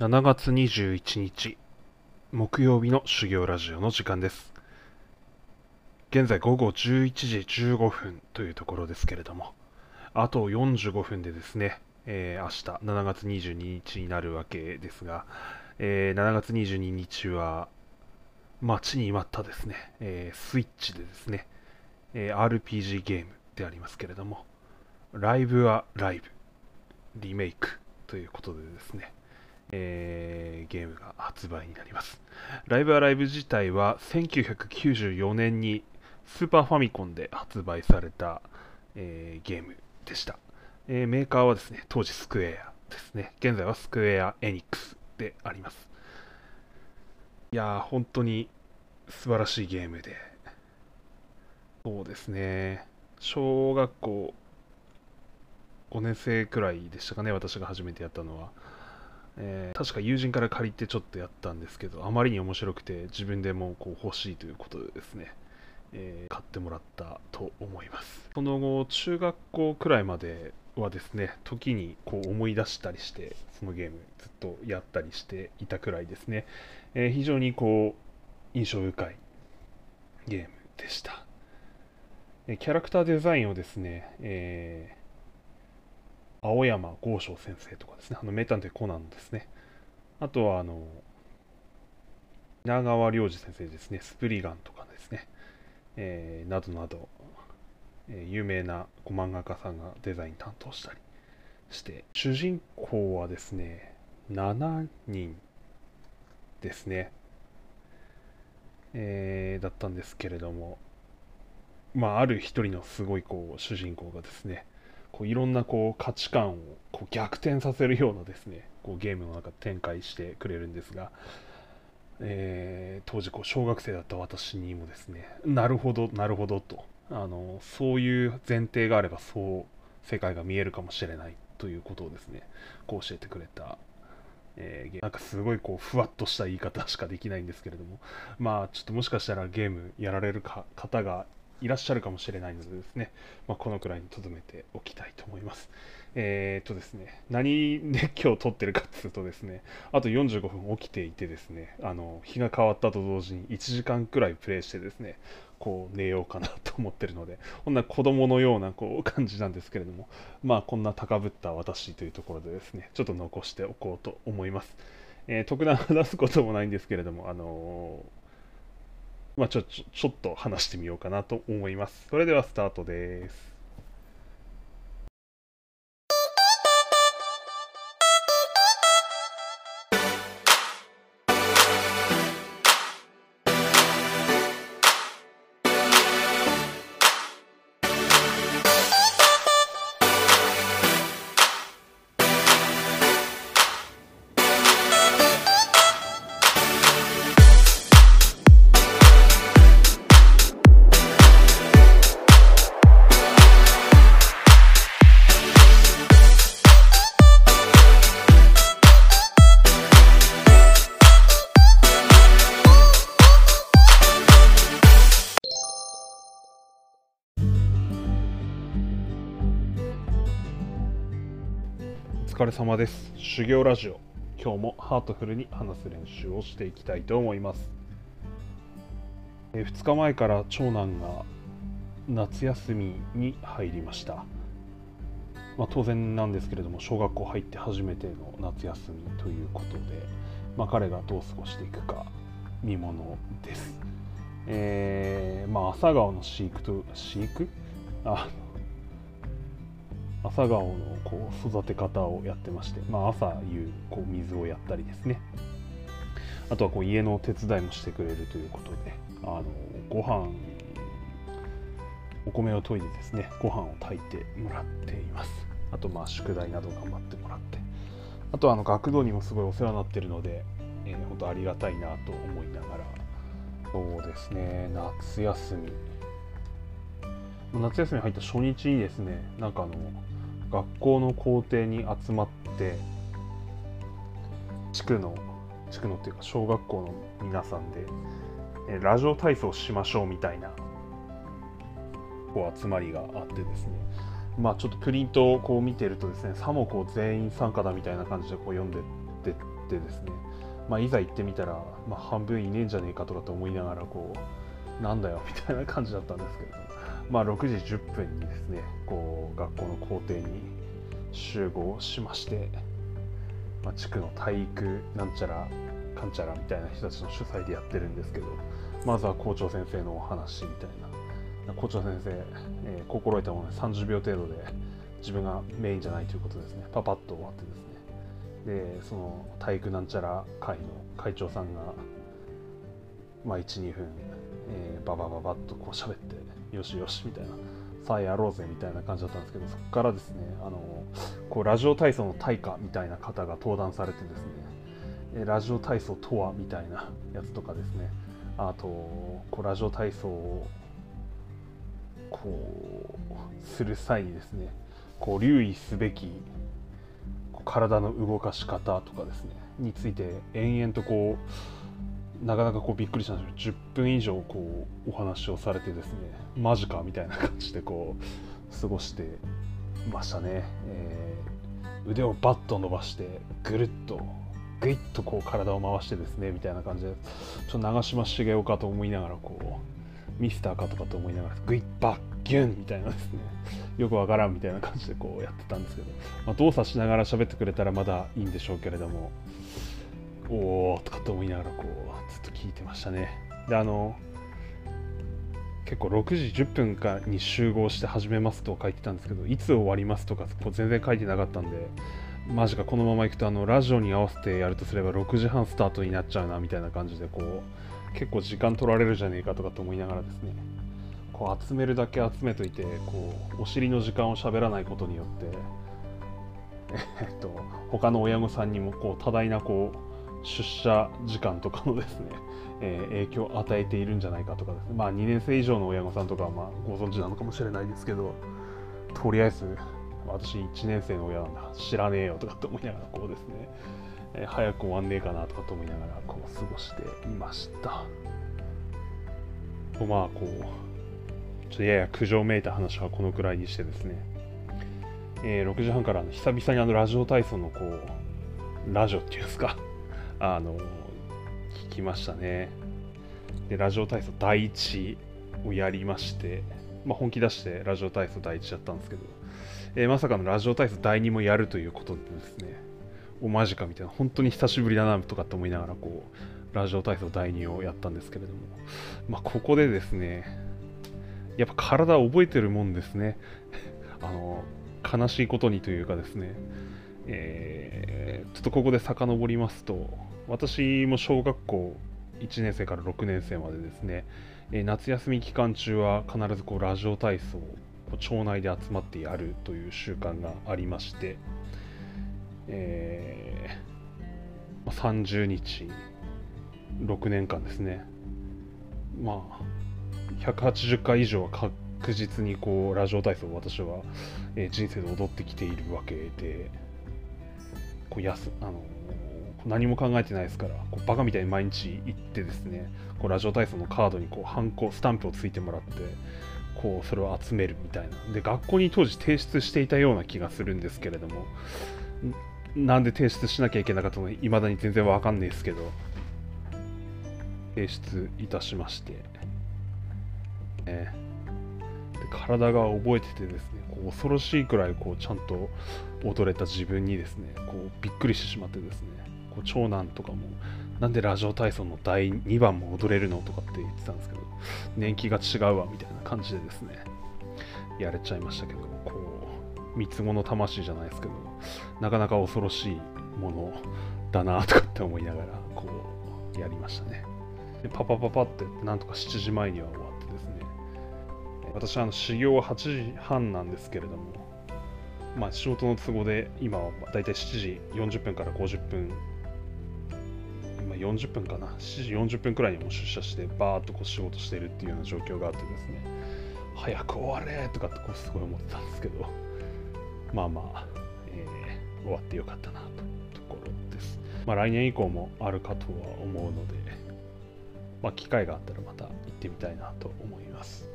7月21日木曜日の修行ラジオの時間です。現在午後11時15分というところですけれどもあと45分でですね、えー、明日7月22日になるわけですが、えー、7月22日は待ちに待ったですね、えー、スイッチでですね、え RPG ゲームでありますけれどもライブはライブリメイクということでですねえー、ゲームが発売になります。ライブアライブ自体は1994年にスーパーファミコンで発売された、えー、ゲームでした、えー、メーカーはですね、当時スクエアですね。現在はスクエアエニックスであります。いやー、本当に素晴らしいゲームで、そうですね、小学校5年生くらいでしたかね、私が初めてやったのは。えー、確か友人から借りてちょっとやったんですけど、あまりに面白くて自分でもこう欲しいということでですね、えー、買ってもらったと思います。その後、中学校くらいまではですね、時にこう思い出したりして、そのゲームずっとやったりしていたくらいですね、えー、非常にこう印象深いゲームでした。キャラクターデザインをですね、えー青山剛昌先生とかですね、あの名探偵コナンですね。あとは、あの、稲川良二先生ですね、スプリガンとかですね、えー、などなど、えー、有名な漫画家さんがデザイン担当したりして、主人公はですね、7人ですね、えー、だったんですけれども、まあ、ある一人のすごいこう主人公がですね、こういろんなこう価値観をこう逆転させるようなですねこうゲームの中で展開してくれるんですが、えー、当時こう小学生だった私にもですねなるほどなるほどとあのそういう前提があればそう世界が見えるかもしれないということをですねこう教えてくれたえー、なんかすごいこうふわっとした言い方しかできないんですけれどもまあちょっともしかしたらゲームやられるか方がいらっしゃるかもしれないのでですね、まあ、このくらいに留めておきたいと思います。えー、っとですね、何で今日撮ってるかっていうとですね、あと45分起きていてですね、あの日が変わったと同時に1時間くらいプレイしてですね、こう寝ようかなと思ってるので、こんな子供のようなこう感じなんですけれども、まあこんな高ぶった私というところでですね、ちょっと残しておこうと思います。えー、特段話すこともないんですけれども、あのーまあ、ちょちょちょっと話してみようかなと思います。それではスタートです。疲れ様です。修行ラジオ。今日もハートフルに話す練習をしていきたいと思います。え2日前から長男が夏休みに入りました。まあ、当然なんですけれども、小学校入って初めての夏休みということで、まあ、彼がどう過ごしていくか見ものです。えー、まあ、朝顔の飼育と、飼育？あ朝顔のこう育て方をやってまして、まあ、朝夕こう水をやったりですね。あとはこう家の手伝いもしてくれるということであのご飯お米を研いでですねご飯を炊いてもらっています。あとまあ宿題など頑張ってもらって。あとはあの学童にもすごいお世話になってるので、えー、本当ありがたいなと思いながら。そうですね。夏休み。夏休み入った初日にですねなんかあの学校の校庭に集まって地区の地区のっていうか小学校の皆さんでえラジオ体操しましょうみたいなこう集まりがあってですね。まあちょっとプリントをこう見てるとですねさもこう全員参加だみたいな感じでこう読んでってってですね、まあ、いざ行ってみたら、まあ、半分いねえんじゃねえかとかと思いながらこうなんだよみたいな感じだったんですけれどまあ、6時10分にですねこう学校の校庭に集合しまして、まあ、地区の体育なんちゃらかんちゃらみたいな人たちの主催でやってるんですけどまずは校長先生のお話みたいな。校長先生、えー、心得たもので30秒程度で自分がメインじゃないということですね。パパッと終わってですね。でその体育なんちゃら会の会長さんが、まあ、12分、えー、ババババッとこう喋ってよしよしみたいなさあやろうぜみたいな感じだったんですけどそこからですねあのこうラジオ体操の対価みたいな方が登壇されてですねラジオ体操とはみたいなやつとかですねあとこうラジオ体操をこうする際にですねこう留意すべき体の動かし方とかですねについて延々とこうなかなかこうびっくりしたんですけど10分以上こうお話をされてですねマジかみたいな感じでこう過ごしてましたね、えー、腕をバッと伸ばしてぐるっとぐいっとこう体を回してですねみたいな感じでちょっと長嶋茂雄かと思いながらこうミスターかとかと思いながらグイッバッギュンみたいなですねよくわからんみたいな感じでこうやってたんですけど、まあ、動作しながら喋ってくれたらまだいいんでしょうけれどもおおとかと思いながらこうずっと聞いてましたね。であの結構6時10分かに集合して始めますと書いてたんですけどいつ終わりますとかこう全然書いてなかったんでマジかこのままいくとあのラジオに合わせてやるとすれば6時半スタートになっちゃうなみたいな感じでこう結構時間取られるじゃねえかとかと思いながらですね。こう集めるだけ集めといてこうお尻の時間を喋らないことによってえっと他の親御さんにもこう多大なこう出社時間とかのですね、えー、影響を与えているんじゃないかとかですね。まあ2年生以上の親御さんとかはまあご存知なのかもしれないですけどとりあえず私1年生の親なんだ知らねえよとかって思いながらこうですね、えー、早く終わんねえかなとかと思いながらこう過ごしていました。まあこうちょっとやや苦情めいた話はこのくらいにしてですね、えー、6時半から久々にあのラジオ体操のこうラジオっていうんですか。あの聞きましたね。でラジオ体操第1をやりまして、まあ、本気出してラジオ体操第1やったんですけどえー、まさかのラジオ体操第2もやるということでですね、おマジかみたいな、本当に久しぶりだなとかって思いながら、こう、ラジオ体操第2をやったんですけれども、まあ、ここでですね、やっぱ体覚えてるもんですね。あの、悲しいことにというかですね、えー、ちょっとここで遡りますと、私も小学校1年生から6年生までですね、えー、夏休み期間中は必ずこうラジオ体操を町内で集まってやるという習慣がありまして、えー、30日6年間ですね。まあ180回以上は確実にこうラジオ体操を私は、えー、人生で踊ってきているわけでこうやすあの何も考えてないですからこうバカみたいに毎日行ってですねこうラジオ体操のカードにこうハンコスタンプをついてもらってこうそれを集めるみたいな。で学校に当時提出していたような気がするんですけれどもなんで提出しなきゃいけなかったのかいまだに全然わかんないですけど提出いたしまして、ね、で体が覚えててですねこう恐ろしいくらいこうちゃんと踊れた自分にですねこうびっくりしてしまってですねこう長男とかもなんでラジオ体操の第2番も踊れるのとかって言ってたんですけど年季が違うわみたいな感じでですねやれちゃいましたけどこう三つ子の魂じゃないですけどなかなか恐ろしいものだなとかって思いながらこうやりましたね。でパパパパってなんとか7時前には終わってですね私はあの修行は8時半なんですけれどもまあ仕事の都合で今はだいたい7時40分から50分。今40分かな。7時40分くらいにも出社してバーッとこう仕事しているっていうような状況があってですね。早く終われとかってこうすごい思ってたんですけど。まあまあ、えー、終わってよかったなというところです、まあ、来年以降もあるかとは思うので、まあ、機会があったらまた行ってみたいなと思います。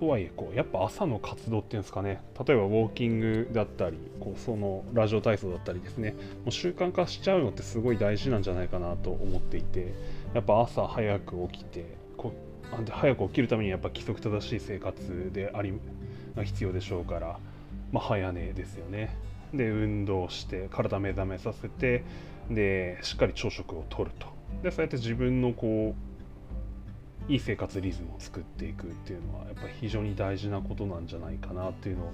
とはいえこうやっぱ朝の活動っていうんですかね。例えばウォーキングだったりこうそのラジオ体操だったりですね。もう習慣化しちゃうのってすごい大事なんじゃないかなと思っていてやっぱ朝早く起きてこうで早く起きるためにやっぱ規則正しい生活でありが必要でしょうから、まあ、早寝ですよね。で運動して体目覚めさせてでしっかり朝食をとると。でそうやって自分のこういい生活リズムを作っていくっていうのはやっぱり非常に大事なことなんじゃないかなっていうのを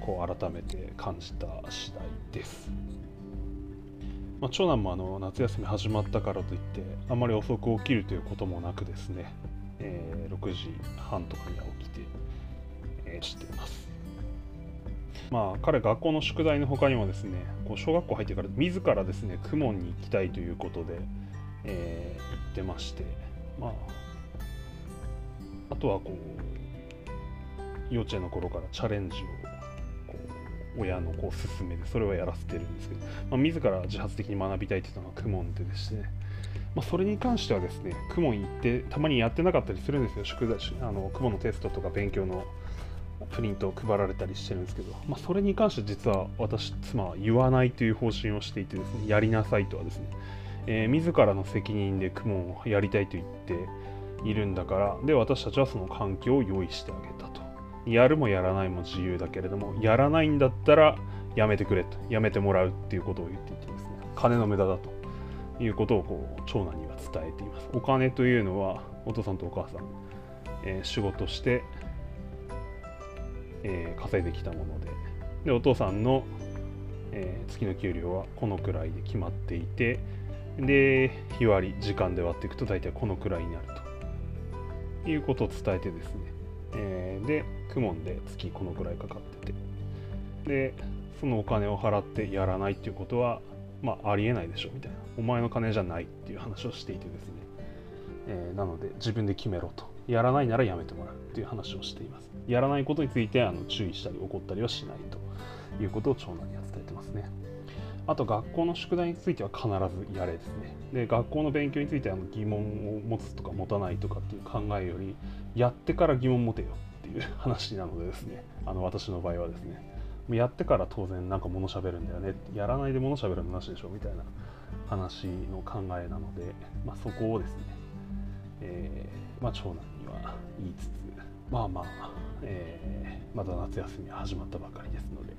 こう改めて感じた次第です。まあ、長男もあの夏休み始まったからといってあまり遅く起きるということもなくですね、えー、6時半とかには起きて、えー、しています。まあ、彼学校の宿題の他にもですねこう小学校入ってから自らですね公文に行きたいということで、えー、行ってましてまああとはこう幼稚園の頃からチャレンジをこう親のこう勧めでそれをやらせてるんですけど、まあ、自ら自発的に学びたいっていうのが公文ででして、ね、まあ、それに関してはですね公文行ってたまにやってなかったりするんですよ。宿題あの公文のテストとか勉強のプリントを配られたりしてるんですけど、まあ、それに関して実は私妻は言わないという方針をしていてですねやりなさいとはですね、えー、自らの責任で公文をやりたいと言っているんだからで私たちはその環境を用意してあげたと。やるもやらないも自由だけれどもやらないんだったらやめてくれと。やめてもらうっていうことを言っていてですね。金の無駄だと。いうことをこう長男には伝えています。お金というのはお父さんとお母さん、えー、仕事してえー、稼いできたもので。でお父さんの、えー、月の給料はこのくらいで決まっていてで日割り時間で割っていくと大体このくらいになると。いうことを伝えてですね、えー、でクモンで月このくらいかかっててでそのお金を払ってやらないっていうことはまあありえないでしょみたいなお前の金じゃないっていう話をしていてですね、えー、なので自分で決めろとやらないならやめてもらうっていう話をしています。やらないことについてあの注意したり怒ったりはしないということを長男には伝えてますね。あと学校の宿題については必ずやれですね。で学校の勉強についてあの疑問を持つとか持たないとかっていう考えよりやってから疑問持てよっていう話なのでですねあの私の場合はですねやってから当然なんか物喋るんだよねやらないで物喋るのなしでしょみたいな話の考えなので、まあ、そこをですね、えー、まあ、長男には言いつつまあまあ、えー、まだ夏休みは始まったばかりですので、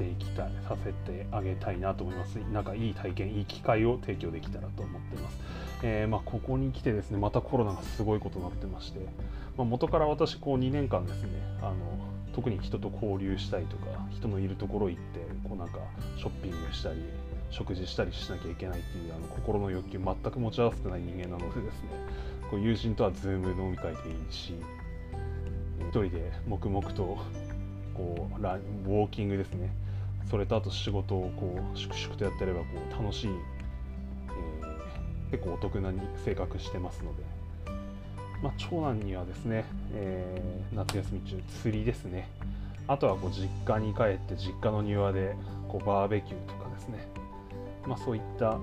え期待させてあげたいなと思います。なんかいい体験、いい機会を提供できたらと思ってます。えー、まあ、ここに来てですね、またコロナがすごいことになってまして、まあ、元から私、こう2年間ですね、あの特に人と交流したりとか、人のいるところ行って、こうなんかショッピングしたり、食事したりしなきゃいけないっていうあの心の欲求全く持ち合わせてない人間なのでですねこう友人とはズーム飲み会でいいし一人で黙々とこうラウォーキングですねそれとあと仕事をこう粛々とやってればこう楽しい、えー、結構お得なに性格してますので、まあ、長男にはですね、えー、夏休み中釣りですね。あとはこう実家に帰って実家の庭でこうバーベキューとかですね、まあ、そういった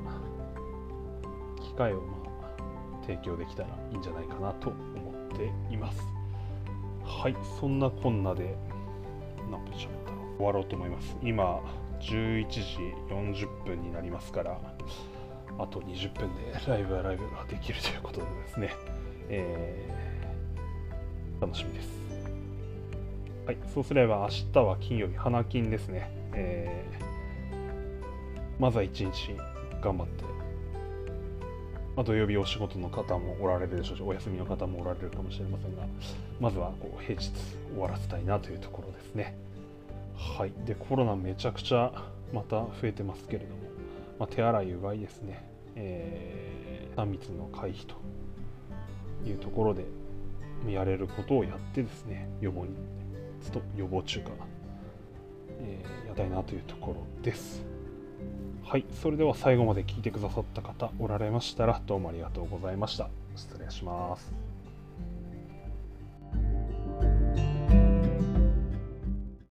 機会をまあ提供できたらいいんじゃないかなと思っています。はいそんなこんなで何分喋ったの終わろうと思います。今11時40分になりますからあと20分でライブはライブができるということでですね、えー、楽しみです。はいそうすれば明日は金曜日花金ですね、えー、まずは一日頑張ってまあ、土曜日お仕事の方もおられるでしょうし、お休みの方もおられるかもしれませんが、まずはこう平日終わらせたいなというところですね。はい。で、コロナめちゃくちゃまた増えてますけれども、まあ、手洗い、うがいですね、えー、3密の回避というところでやれることをやってですね、予防に、予防中か、えー、やりたいなというところです。はい、それでは最後まで聞いてくださった方おられましたらどうもありがとうございました。失礼します。